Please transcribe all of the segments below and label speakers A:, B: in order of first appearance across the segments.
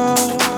A: Oh.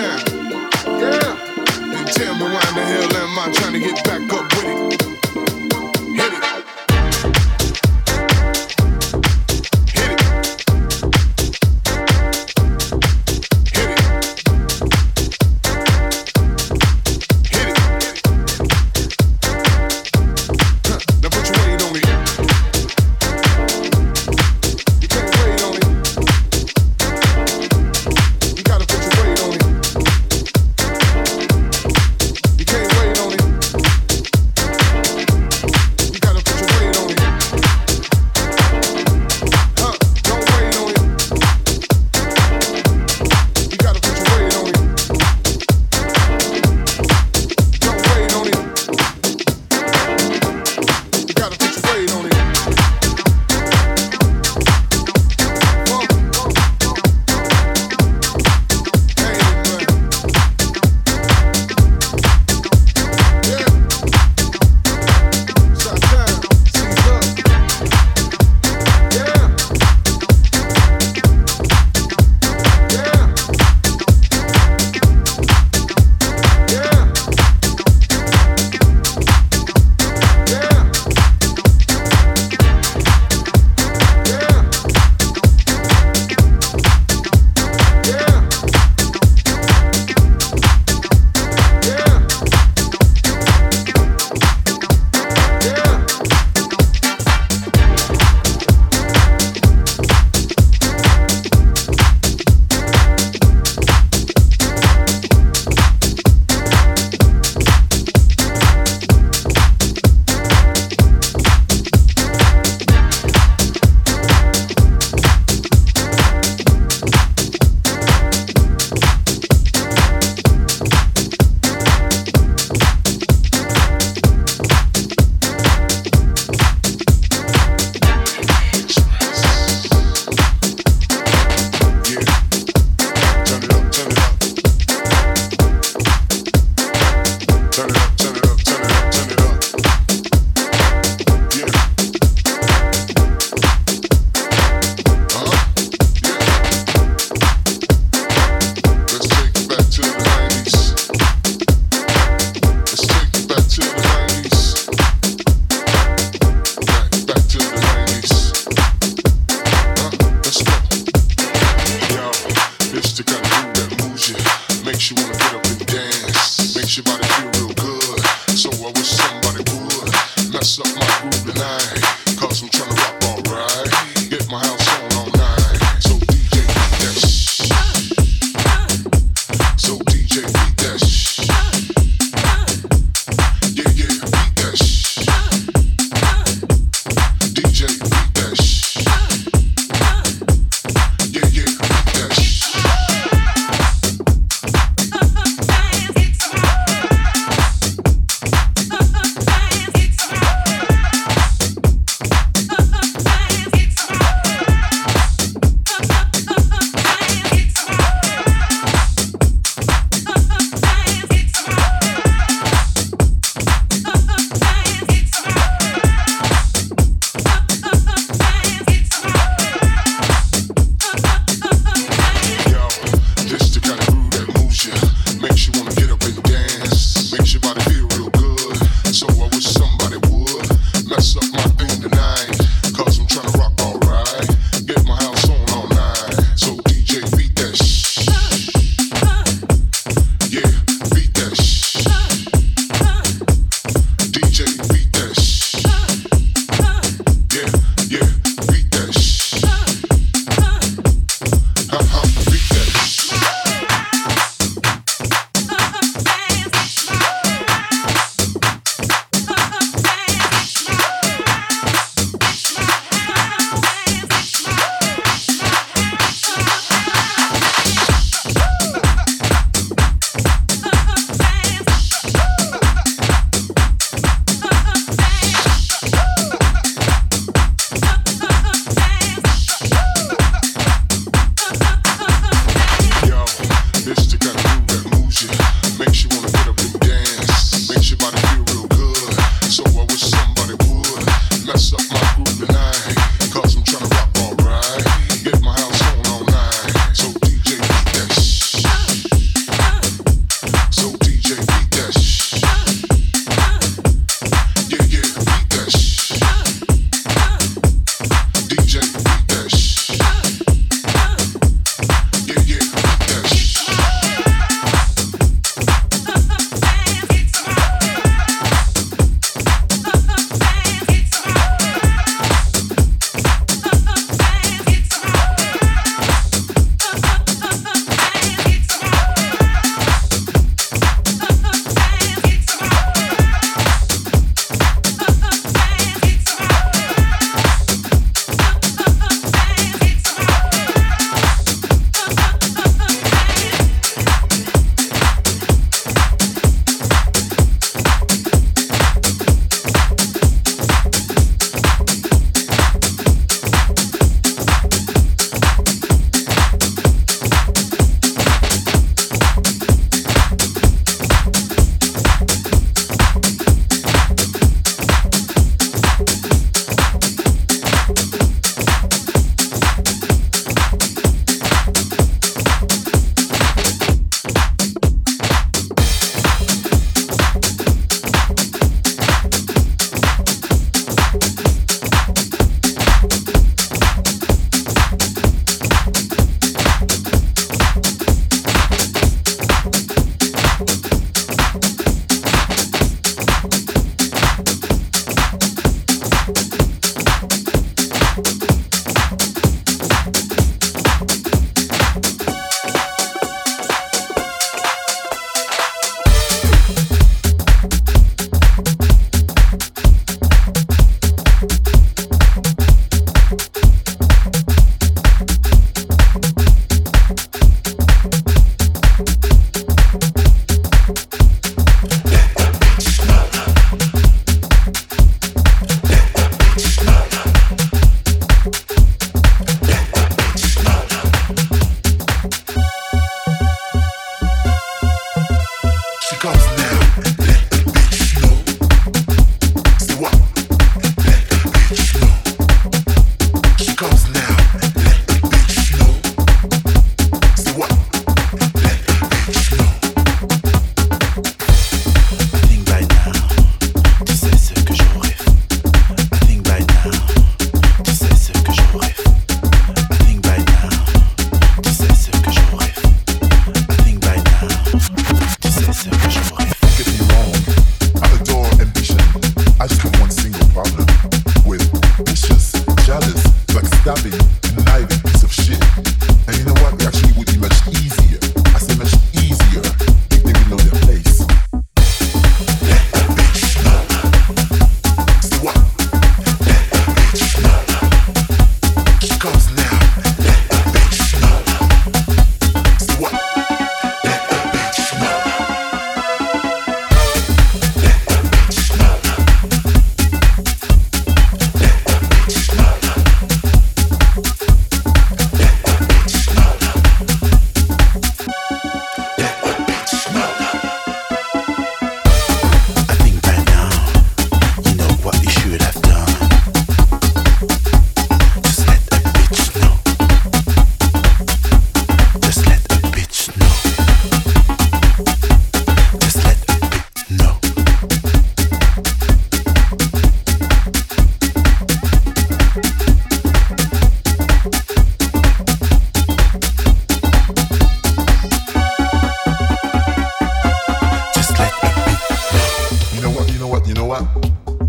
B: But you know what?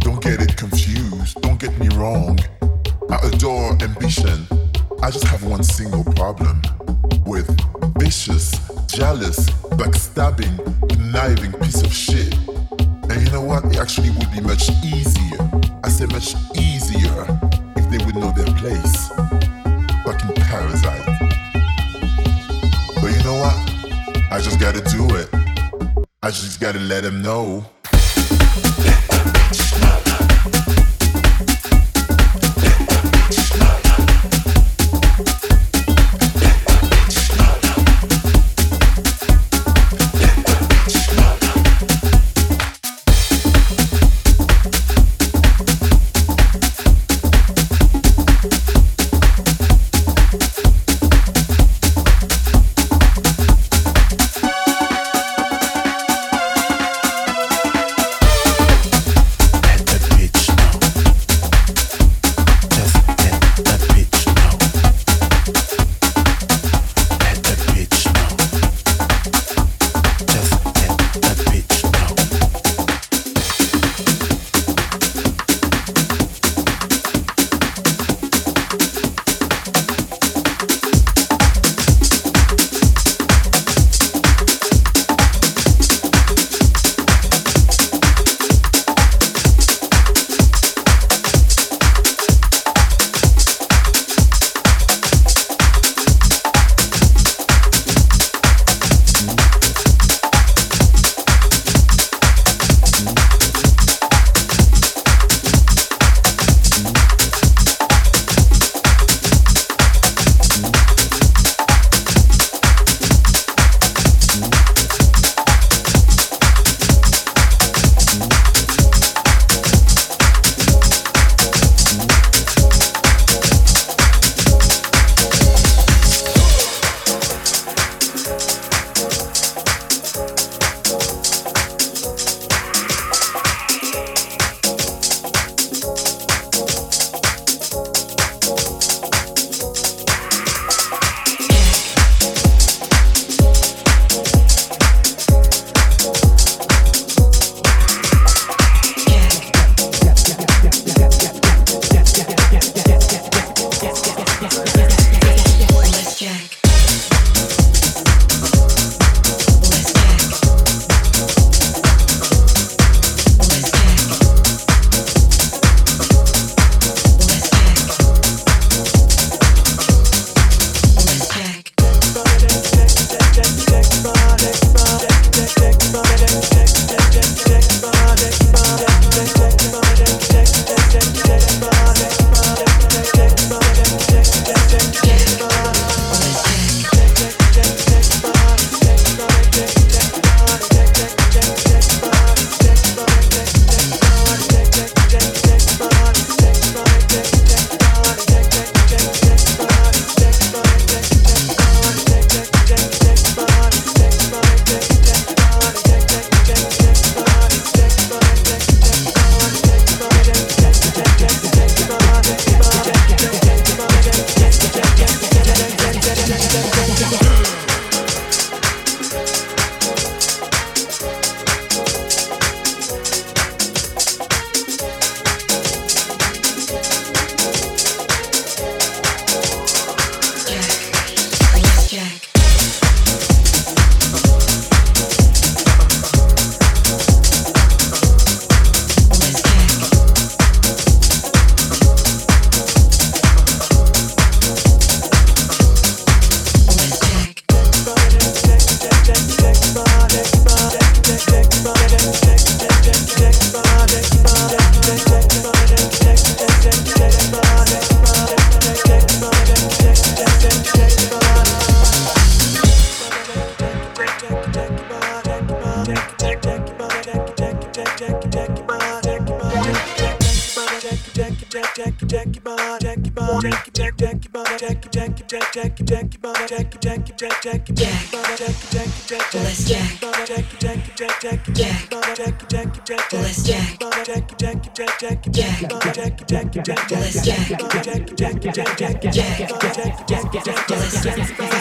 B: Don't get it confused. Don't get me wrong. I adore ambition. I just have one single problem with vicious, jealous, backstabbing, conniving piece of shit. And you know what? It actually would be much easier. I say much easier if they would know their place. Fucking parasite. But you know what? I just gotta do it. I just gotta let them know. Thank you.
C: Jackie Jackie Jack Jackie Jack Baba Jackie Jackie Jack Bless Jack Baba Jackie Jackie Jack Jackie Jack Baba Jackie Jackie Jack Bless Jack Baba Jackie Jackie Jack Jackie Jack Baba Jackie Jackie Jack Bless Jack Baba Jackie Jackie Jack Jackie Jack Baba Jackie Jackie Jack Jackie Jack Bless Jack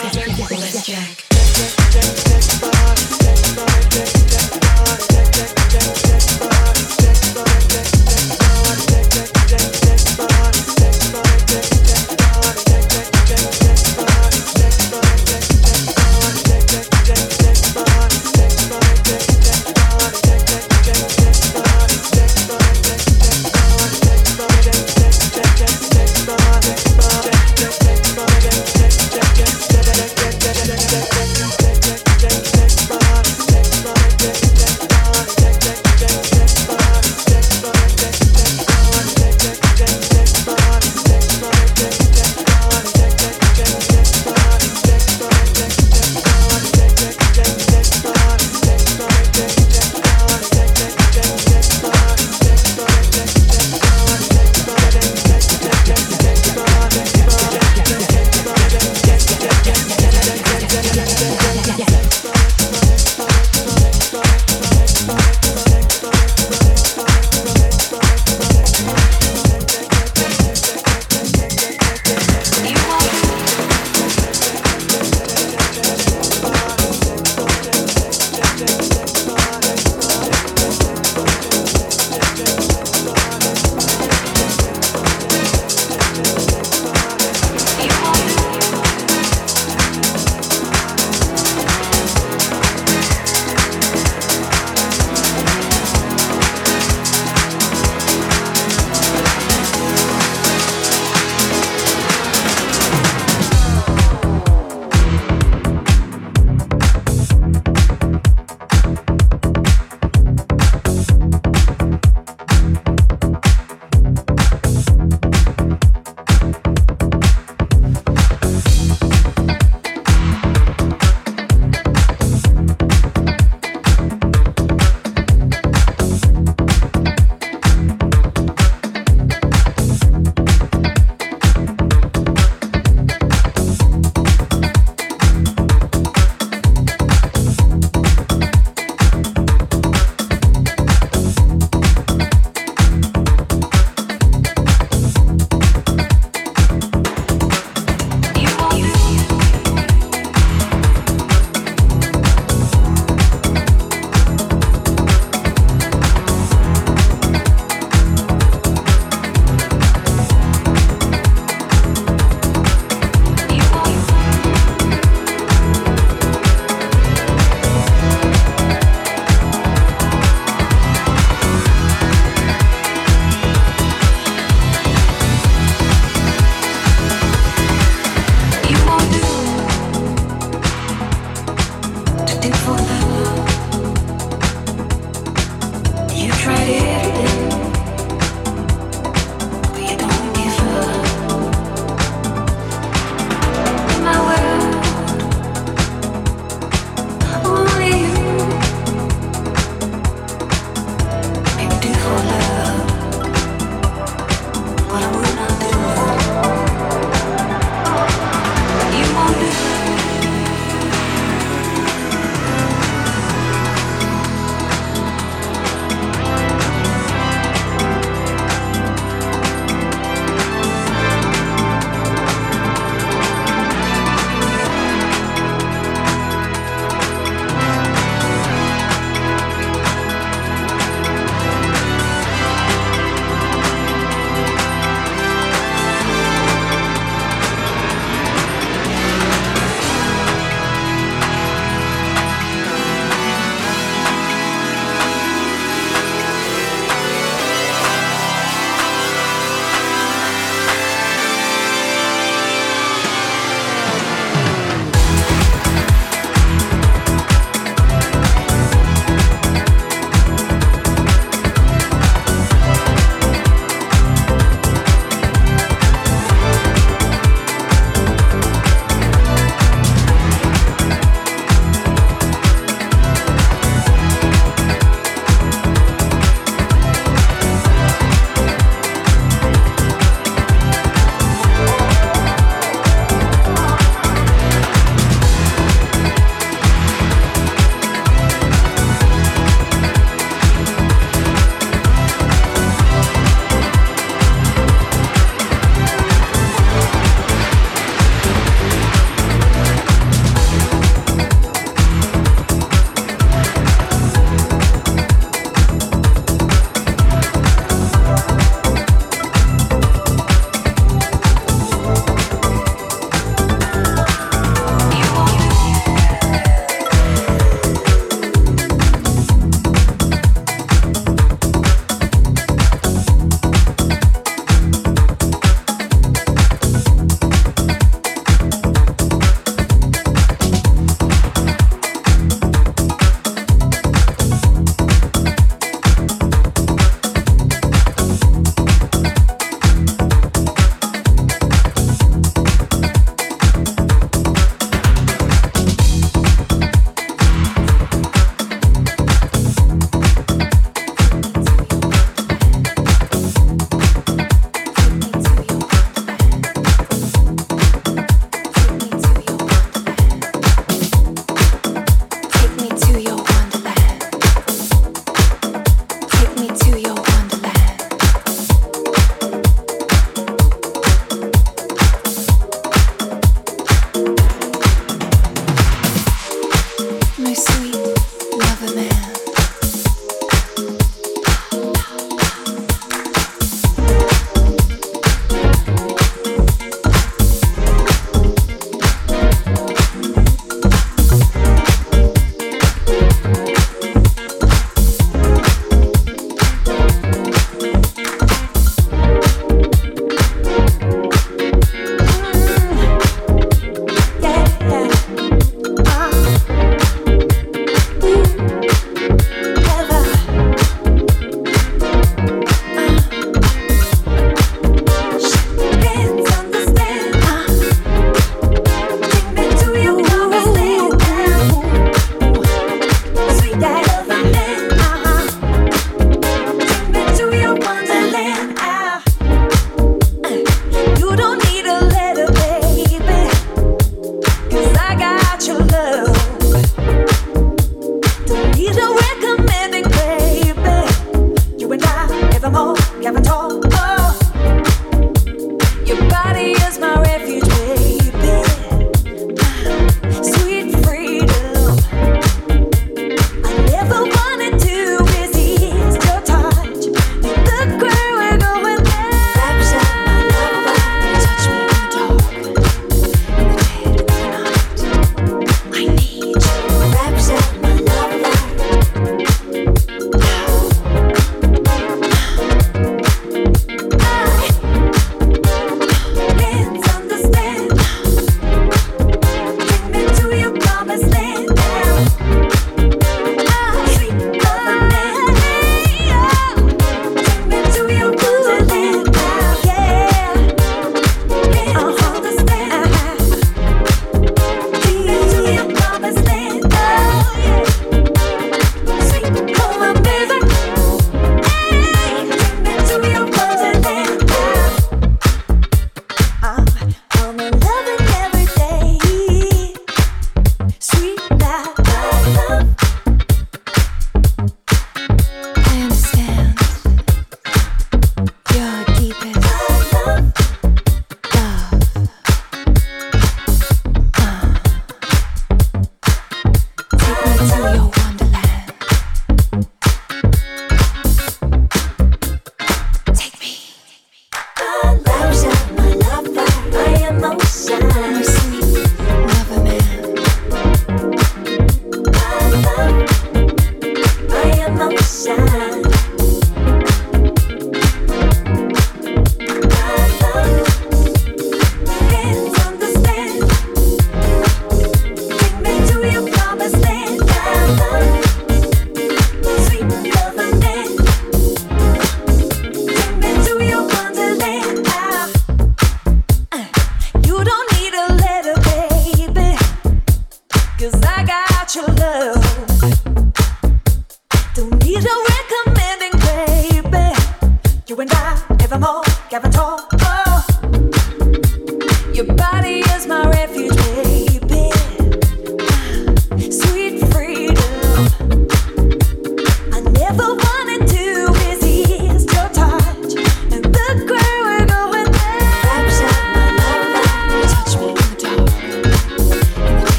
D: Give them all. can we talk?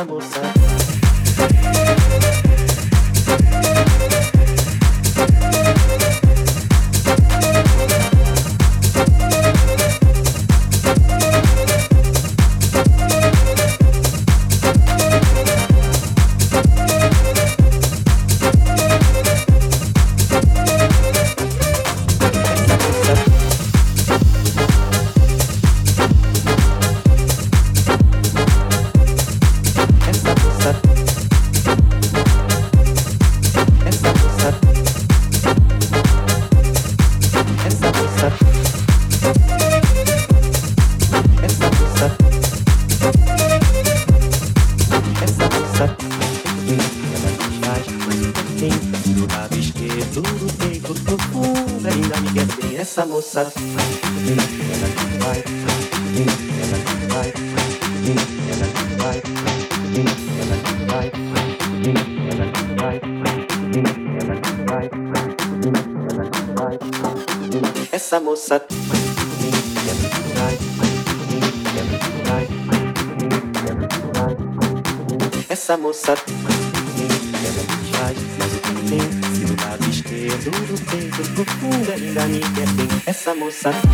E: Essa moça. Tem?